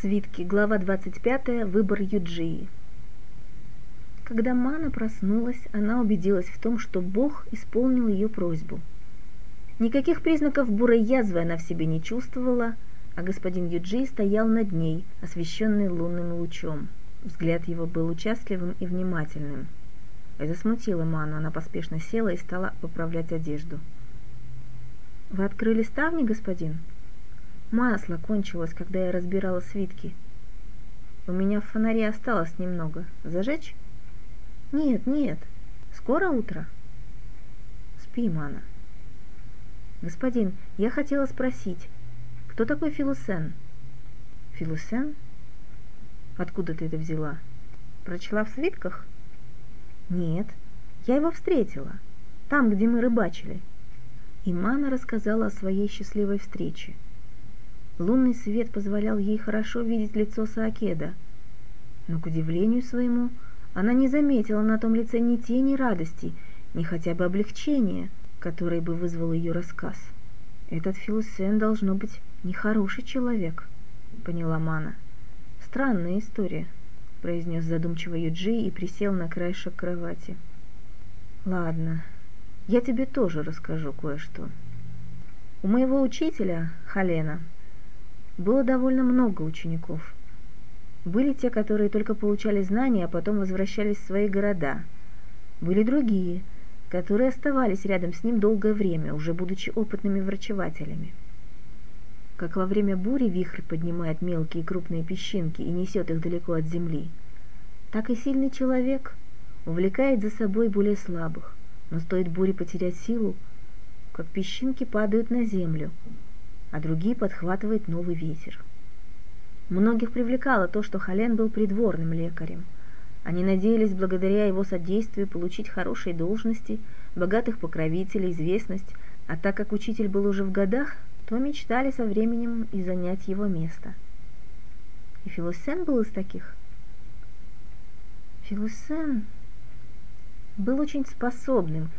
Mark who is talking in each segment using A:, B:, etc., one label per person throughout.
A: Свитки, глава 25, выбор Юджии. Когда Мана проснулась, она убедилась в том, что Бог исполнил ее просьбу. Никаких признаков бурой язвы она в себе не чувствовала, а господин Юджи стоял над ней, освещенный лунным лучом. Взгляд его был участливым и внимательным. Это смутило Ману, она поспешно села и стала поправлять одежду. «Вы открыли ставни, господин?» Масло кончилось, когда я разбирала свитки. У меня в фонаре осталось немного. Зажечь? Нет, нет. Скоро утро? Спи, Мана. Господин, я хотела спросить, кто такой Филусен? Филусен? Откуда ты это взяла? Прочла в свитках? Нет, я его встретила. Там, где мы рыбачили. И Мана рассказала о своей счастливой встрече – Лунный свет позволял ей хорошо видеть лицо Саакеда, но, к удивлению своему, она не заметила на том лице ни тени радости, ни хотя бы облегчения, которое бы вызвал ее рассказ. «Этот Филусен должно быть нехороший человек», — поняла Мана. «Странная история», — произнес задумчиво Юджи и присел на краешек кровати. «Ладно, я тебе тоже расскажу кое-что. У моего учителя, Халена, было довольно много учеников. Были те, которые только получали знания, а потом возвращались в свои города. Были другие, которые оставались рядом с ним долгое время, уже будучи опытными врачевателями. Как во время бури вихрь поднимает мелкие и крупные песчинки и несет их далеко от земли, так и сильный человек увлекает за собой более слабых, но стоит буре потерять силу, как песчинки падают на землю, а другие подхватывает новый ветер. Многих привлекало то, что Хален был придворным лекарем. Они надеялись благодаря его содействию получить хорошие должности, богатых покровителей, известность, а так как учитель был уже в годах, то мечтали со временем и занять его место. И Филосен был из таких. Филосен был очень способным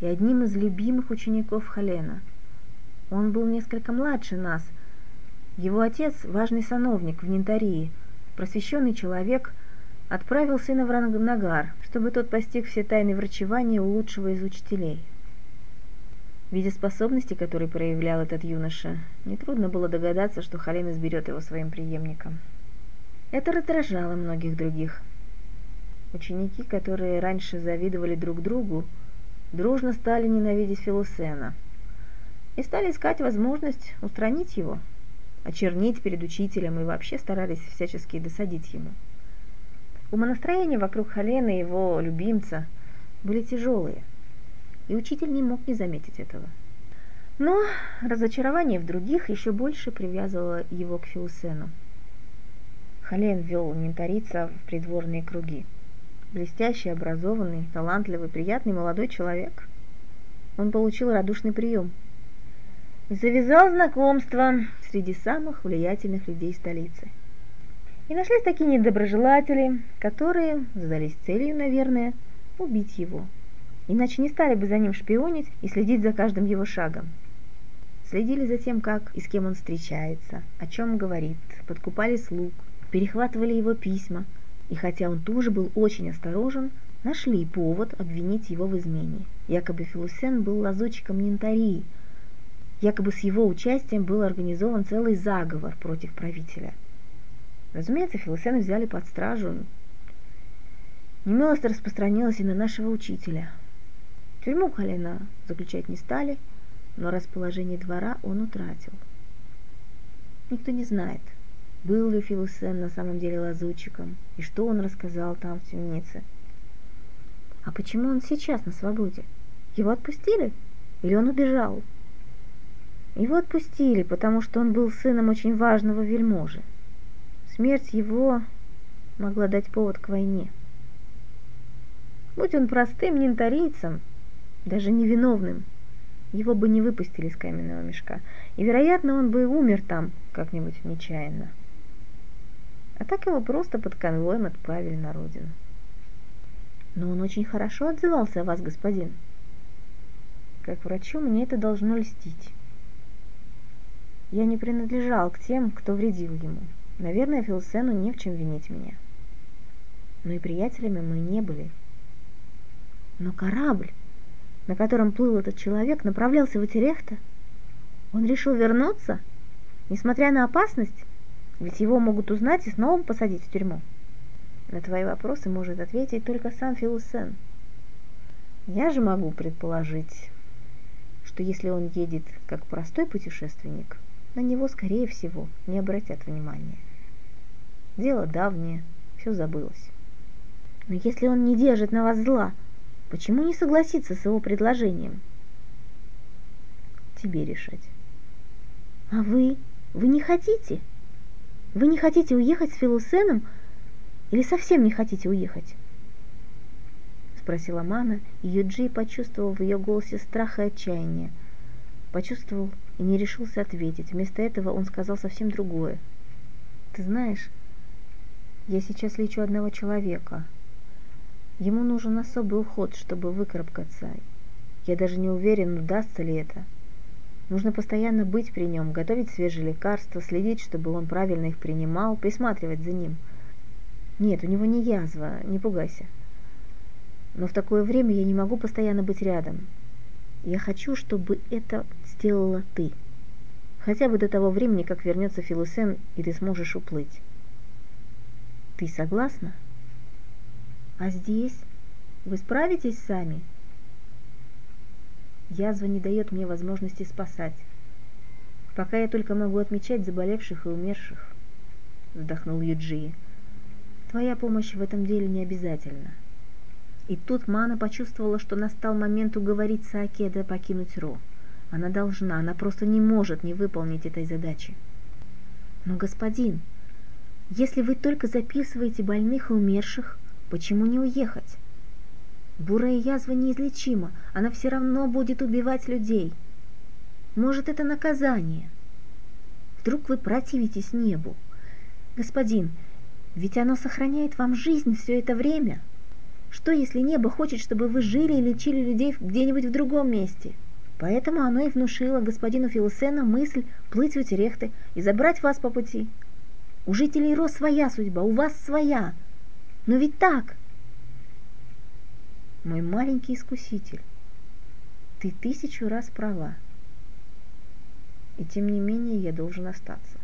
A: и одним из любимых учеников Халена – он был несколько младше нас. Его отец, важный сановник в Нинтарии, просвещенный человек, отправил сына в Рангнагар, чтобы тот постиг все тайны врачевания у лучшего из учителей. Видя способности, которые проявлял этот юноша, нетрудно было догадаться, что Халин изберет его своим преемником. Это раздражало многих других. Ученики, которые раньше завидовали друг другу, дружно стали ненавидеть Филусена – и стали искать возможность устранить его, очернить перед учителем и вообще старались всячески досадить ему. Умонастроения вокруг Халена и его любимца были тяжелые, и учитель не мог не заметить этого. Но разочарование в других еще больше привязывало его к Филусену. Хален вел ментарица в придворные круги. Блестящий, образованный, талантливый, приятный молодой человек. Он получил радушный прием – завязал знакомство среди самых влиятельных людей столицы. И нашлись такие недоброжелатели, которые задались целью, наверное, убить его. Иначе не стали бы за ним шпионить и следить за каждым его шагом. Следили за тем, как и с кем он встречается, о чем говорит, подкупали слуг, перехватывали его письма, и хотя он тоже был очень осторожен, нашли повод обвинить его в измене. Якобы Филусен был лазутчиком Нинтарии, Якобы с его участием был организован целый заговор против правителя. Разумеется, Филосена взяли под стражу. Немилость распространилась и на нашего учителя. Тюрьму Халена заключать не стали, но расположение двора он утратил. Никто не знает, был ли Филусен на самом деле лазутчиком, и что он рассказал там в темнице. А почему он сейчас на свободе? Его отпустили? Или он убежал? Его отпустили, потому что он был сыном очень важного вельможи. Смерть его могла дать повод к войне. Будь он простым нинтарийцем, даже невиновным, его бы не выпустили из каменного мешка, и, вероятно, он бы умер там как-нибудь нечаянно. А так его просто под конвоем отправили на родину. Но он очень хорошо отзывался о вас, господин. Как врачу мне это должно льстить. Я не принадлежал к тем, кто вредил ему. Наверное, Филсену не в чем винить меня. Но и приятелями мы не были. Но корабль, на котором плыл этот человек, направлялся в Этерехта. Он решил вернуться, несмотря на опасность, ведь его могут узнать и снова посадить в тюрьму. На твои вопросы может ответить только сам Филусен. Я же могу предположить, что если он едет как простой путешественник, на него, скорее всего, не обратят внимания. Дело давнее, все забылось. Но если он не держит на вас зла, почему не согласиться с его предложением? Тебе решать. А вы? Вы не хотите? Вы не хотите уехать с Филусеном или совсем не хотите уехать? Спросила Мана, и Юджи почувствовал в ее голосе страх и отчаяние. Почувствовал и не решился ответить. Вместо этого он сказал совсем другое. Ты знаешь, я сейчас лечу одного человека. Ему нужен особый уход, чтобы выкарабкаться. Я даже не уверен, удастся ли это. Нужно постоянно быть при нем, готовить свежие лекарства, следить, чтобы он правильно их принимал, присматривать за ним. Нет, у него не язва, не пугайся. Но в такое время я не могу постоянно быть рядом. Я хочу, чтобы это сделала ты. Хотя бы до того времени, как вернется Филусен, и ты сможешь уплыть. Ты согласна? А здесь? Вы справитесь сами? Язва не дает мне возможности спасать. Пока я только могу отмечать заболевших и умерших, вздохнул Юджи. Твоя помощь в этом деле не обязательна. И тут Мана почувствовала, что настал момент уговорить Саакеда покинуть Ро. Она должна, она просто не может не выполнить этой задачи. Но, господин, если вы только записываете больных и умерших, почему не уехать? Бурая язва неизлечима, она все равно будет убивать людей. Может, это наказание? Вдруг вы противитесь небу? Господин, ведь оно сохраняет вам жизнь все это время. Что, если небо хочет, чтобы вы жили и лечили людей где-нибудь в другом месте? Поэтому оно и внушило господину Филосена мысль плыть в Утерехты и забрать вас по пути. У жителей Ро своя судьба, у вас своя. Но ведь так, мой маленький искуситель, ты тысячу раз права. И тем не менее я должен остаться.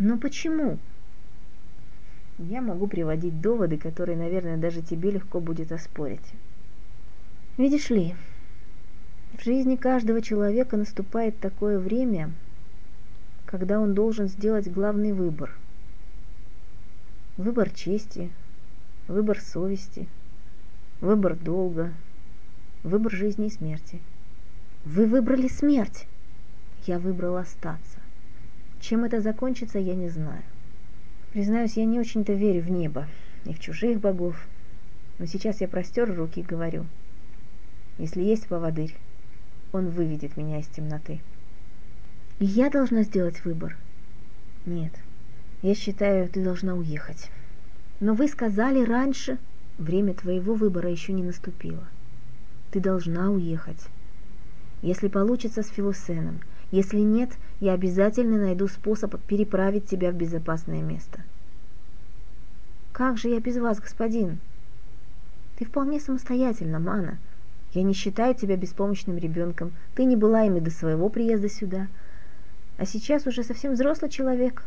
A: Но почему? Я могу приводить доводы, которые, наверное, даже тебе легко будет оспорить. Видишь ли, в жизни каждого человека наступает такое время, когда он должен сделать главный выбор. Выбор чести, выбор совести, выбор долга, выбор жизни и смерти. Вы выбрали смерть. Я выбрал остаться. Чем это закончится, я не знаю. Признаюсь, я не очень-то верю в небо и в чужих богов. Но сейчас я простер руки и говорю, если есть поводырь, он выведет меня из темноты. И я должна сделать выбор? Нет, я считаю, ты должна уехать. Но вы сказали раньше, время твоего выбора еще не наступило. Ты должна уехать. Если получится с Филусеном, если нет, я обязательно найду способ переправить тебя в безопасное место. Как же я без вас, господин? Ты вполне самостоятельна, Мана. Я не считаю тебя беспомощным ребенком. Ты не была ими до своего приезда сюда. А сейчас уже совсем взрослый человек,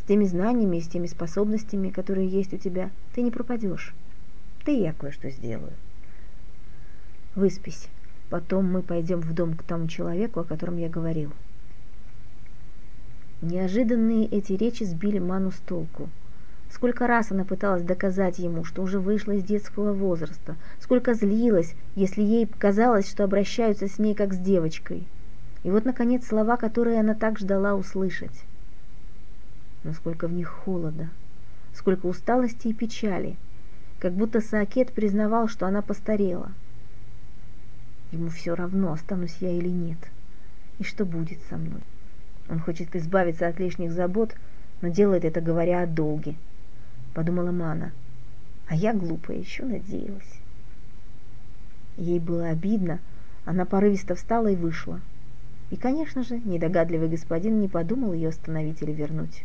A: с теми знаниями и с теми способностями, которые есть у тебя, ты не пропадешь. Ты я кое-что сделаю. Выспись. Потом мы пойдем в дом к тому человеку, о котором я говорил. Неожиданные эти речи сбили Ману с толку. Сколько раз она пыталась доказать ему, что уже вышла из детского возраста, сколько злилась, если ей казалось, что обращаются с ней как с девочкой. И вот, наконец, слова, которые она так ждала услышать но сколько в них холода, сколько усталости и печали, как будто Саакет признавал, что она постарела. Ему все равно, останусь я или нет, и что будет со мной. Он хочет избавиться от лишних забот, но делает это, говоря о долге, подумала Мана. А я глупая еще надеялась. Ей было обидно, она порывисто встала и вышла. И, конечно же, недогадливый господин не подумал ее остановить или вернуть.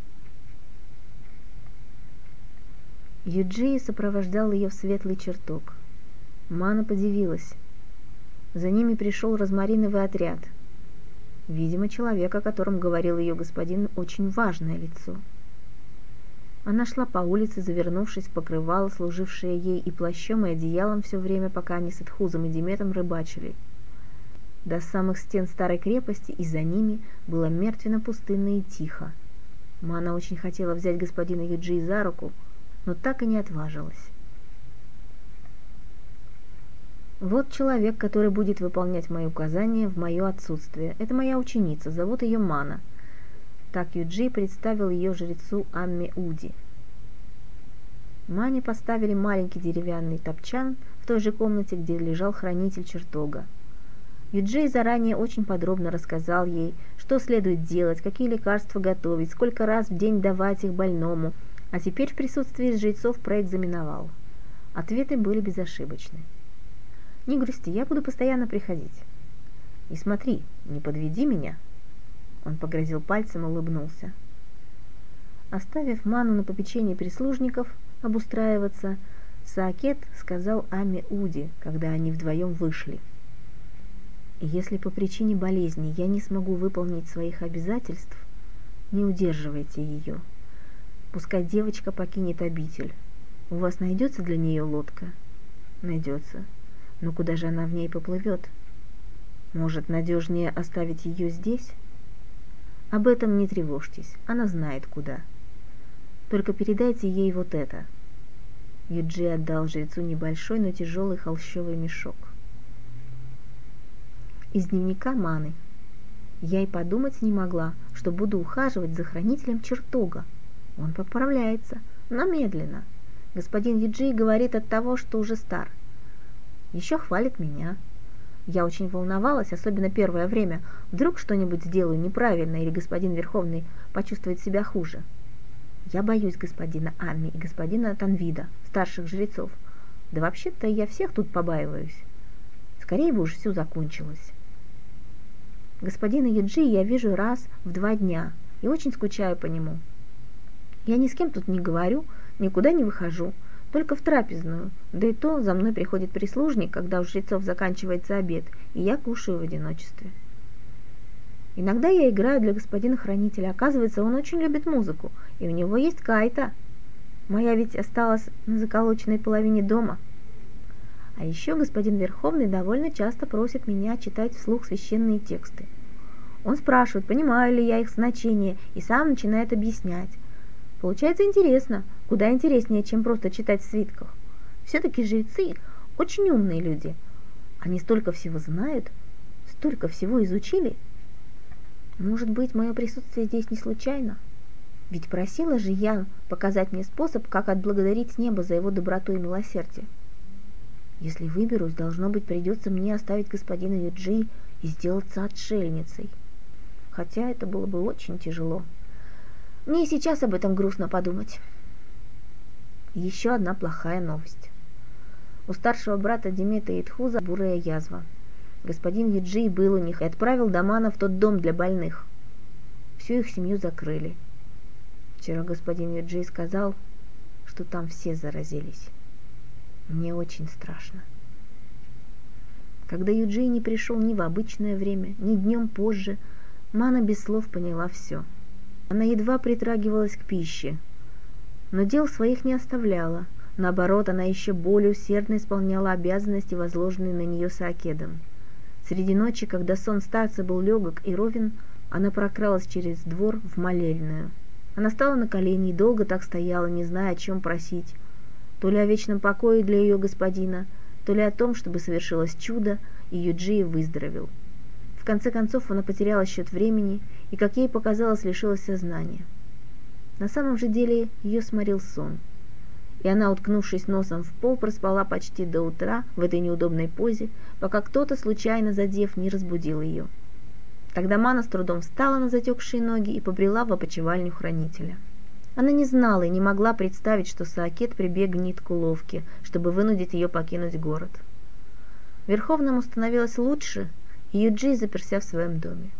A: Юджи сопровождал ее в светлый чертог. Мана подивилась. За ними пришел розмариновый отряд. Видимо, человек, о котором говорил ее господин, очень важное лицо. Она шла по улице, завернувшись в покрывало, служившее ей и плащом, и одеялом все время, пока они с Эдхузом и Диметом рыбачили. До самых стен старой крепости и за ними было мертвенно-пустынно и тихо. Мана очень хотела взять господина Юджи за руку, но так и не отважилась. Вот человек, который будет выполнять мои указания в мое отсутствие. Это моя ученица, зовут ее Мана – так Юджи представил ее жрецу Амме Уди. Мане поставили маленький деревянный топчан в той же комнате, где лежал хранитель чертога. Юджей заранее очень подробно рассказал ей, что следует делать, какие лекарства готовить, сколько раз в день давать их больному, а теперь в присутствии жрецов проэкзаменовал. Ответы были безошибочны. «Не грусти, я буду постоянно приходить. И смотри, не подведи меня», он погрозил пальцем и улыбнулся. Оставив Ману на попечение прислужников обустраиваться, Саакет сказал Аме Уди, когда они вдвоем вышли. «Если по причине болезни я не смогу выполнить своих обязательств, не удерживайте ее. Пускай девочка покинет обитель. У вас найдется для нее лодка?» «Найдется. Но куда же она в ней поплывет? Может, надежнее оставить ее здесь?» Об этом не тревожьтесь, она знает куда. Только передайте ей вот это. Юджи отдал жрецу небольшой, но тяжелый холщовый мешок. Из дневника Маны. Я и подумать не могла, что буду ухаживать за хранителем чертога. Он поправляется, но медленно. Господин Юджи говорит от того, что уже стар. Еще хвалит меня, я очень волновалась, особенно первое время. Вдруг что-нибудь сделаю неправильно, или господин Верховный почувствует себя хуже. Я боюсь господина Амми и господина Танвида, старших жрецов. Да вообще-то я всех тут побаиваюсь. Скорее бы уж все закончилось. Господина Юджи я вижу раз в два дня и очень скучаю по нему. Я ни с кем тут не говорю, никуда не выхожу – только в трапезную, да и то за мной приходит прислужник, когда у жрецов заканчивается обед, и я кушаю в одиночестве. Иногда я играю для господина хранителя. Оказывается, он очень любит музыку, и у него есть кайта. Моя ведь осталась на заколоченной половине дома. А еще господин Верховный довольно часто просит меня читать вслух священные тексты. Он спрашивает, понимаю ли я их значение, и сам начинает объяснять. Получается интересно, куда интереснее, чем просто читать в свитках. Все-таки жрецы очень умные люди. Они столько всего знают, столько всего изучили. Может быть, мое присутствие здесь не случайно? Ведь просила же я показать мне способ, как отблагодарить небо за его доброту и милосердие. Если выберусь, должно быть, придется мне оставить господина Юджи и сделаться отшельницей. Хотя это было бы очень тяжело. Мне и сейчас об этом грустно подумать. Еще одна плохая новость. У старшего брата Демета Итхуза бурая язва. Господин Еджи был у них и отправил Дамана в тот дом для больных. Всю их семью закрыли. Вчера господин Еджи сказал, что там все заразились. Мне очень страшно. Когда Юджи не пришел ни в обычное время, ни днем позже, Мана без слов поняла все – она едва притрагивалась к пище, но дел своих не оставляла. Наоборот, она еще более усердно исполняла обязанности, возложенные на нее Саакедом. Среди ночи, когда сон старца был легок и ровен, она прокралась через двор в молельную. Она стала на колени и долго так стояла, не зная, о чем просить. То ли о вечном покое для ее господина, то ли о том, чтобы совершилось чудо, и Юджи выздоровел конце концов она потеряла счет времени и, как ей показалось, лишилась сознания. На самом же деле ее сморил сон, и она, уткнувшись носом в пол, проспала почти до утра в этой неудобной позе, пока кто-то, случайно задев, не разбудил ее. Тогда Мана с трудом встала на затекшие ноги и побрела в опочивальню хранителя. Она не знала и не могла представить, что Саакет прибегнет к уловке, чтобы вынудить ее покинуть город. Верховному становилось лучше, Юджи заперся в своем доме.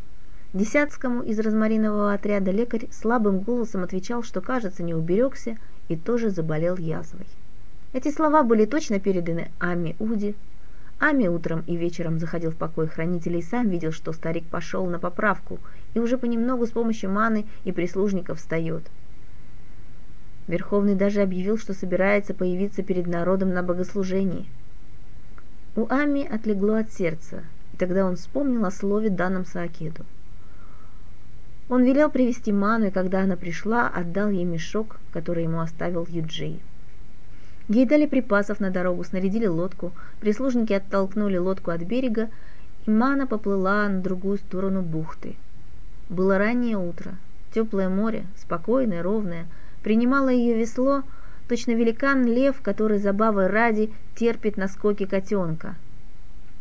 A: Десятскому из розмаринового отряда лекарь слабым голосом отвечал, что, кажется, не уберегся и тоже заболел язвой. Эти слова были точно переданы Ами Уди. Ами утром и вечером заходил в покой хранителя и сам видел, что старик пошел на поправку и уже понемногу с помощью маны и прислужников встает. Верховный даже объявил, что собирается появиться перед народом на богослужении. У Ами отлегло от сердца, и тогда он вспомнил о слове данном Саакеду. Он велел привести ману, и когда она пришла, отдал ей мешок, который ему оставил Юджей. Ей дали припасов на дорогу, снарядили лодку, прислужники оттолкнули лодку от берега, и Мана поплыла на другую сторону бухты. Было раннее утро. Теплое море, спокойное, ровное, принимало ее весло, точно великан-лев, который забавой ради терпит наскоки котенка.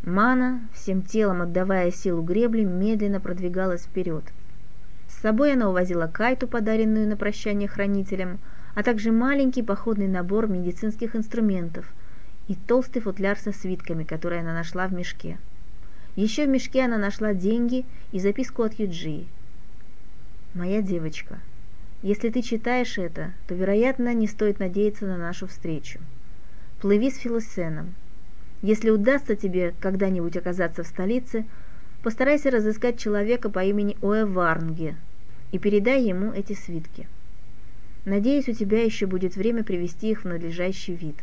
A: Мана, всем телом отдавая силу гребли, медленно продвигалась вперед. Собой она увозила кайту, подаренную на прощание хранителям, а также маленький походный набор медицинских инструментов и толстый футляр со свитками, который она нашла в мешке. Еще в мешке она нашла деньги и записку от Юджии. «Моя девочка, если ты читаешь это, то, вероятно, не стоит надеяться на нашу встречу. Плыви с Филосеном. Если удастся тебе когда-нибудь оказаться в столице, постарайся разыскать человека по имени Оэварнге и передай ему эти свитки. Надеюсь, у тебя еще будет время привести их в надлежащий вид.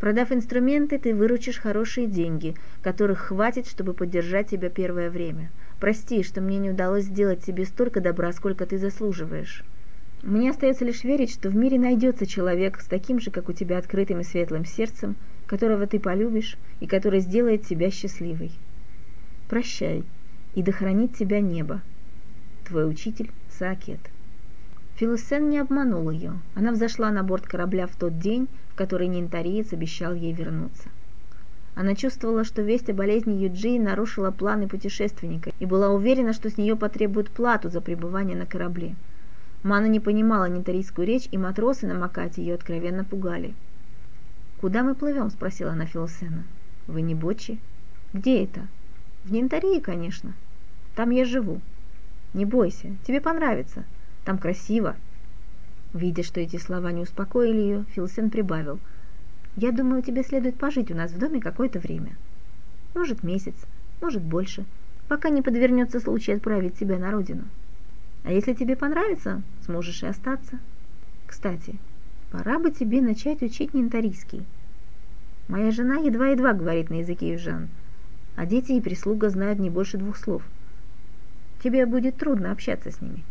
A: Продав инструменты, ты выручишь хорошие деньги, которых хватит, чтобы поддержать тебя первое время. Прости, что мне не удалось сделать тебе столько добра, сколько ты заслуживаешь. Мне остается лишь верить, что в мире найдется человек с таким же, как у тебя, открытым и светлым сердцем, которого ты полюбишь и который сделает тебя счастливой. Прощай, и да хранит тебя небо. Твой учитель Саакет. Филосен не обманул ее. Она взошла на борт корабля в тот день, в который Нинтариец обещал ей вернуться. Она чувствовала, что весть о болезни Юджи нарушила планы путешественника и была уверена, что с нее потребуют плату за пребывание на корабле. Мана не понимала нинтарийскую речь, и матросы на Макате ее откровенно пугали. «Куда мы плывем?» – спросила она Филосена. «Вы не Бочи?» «Где это?» «В Нинтарии, конечно. Там я живу. Не бойся, тебе понравится. Там красиво». Видя, что эти слова не успокоили ее, Филсен прибавил. «Я думаю, тебе следует пожить у нас в доме какое-то время. Может, месяц, может, больше, пока не подвернется случай отправить тебя на родину. А если тебе понравится, сможешь и остаться. Кстати, пора бы тебе начать учить нинтарийский. Моя жена едва-едва говорит на языке южан, а дети и прислуга знают не больше двух слов. Тебе будет трудно общаться с ними».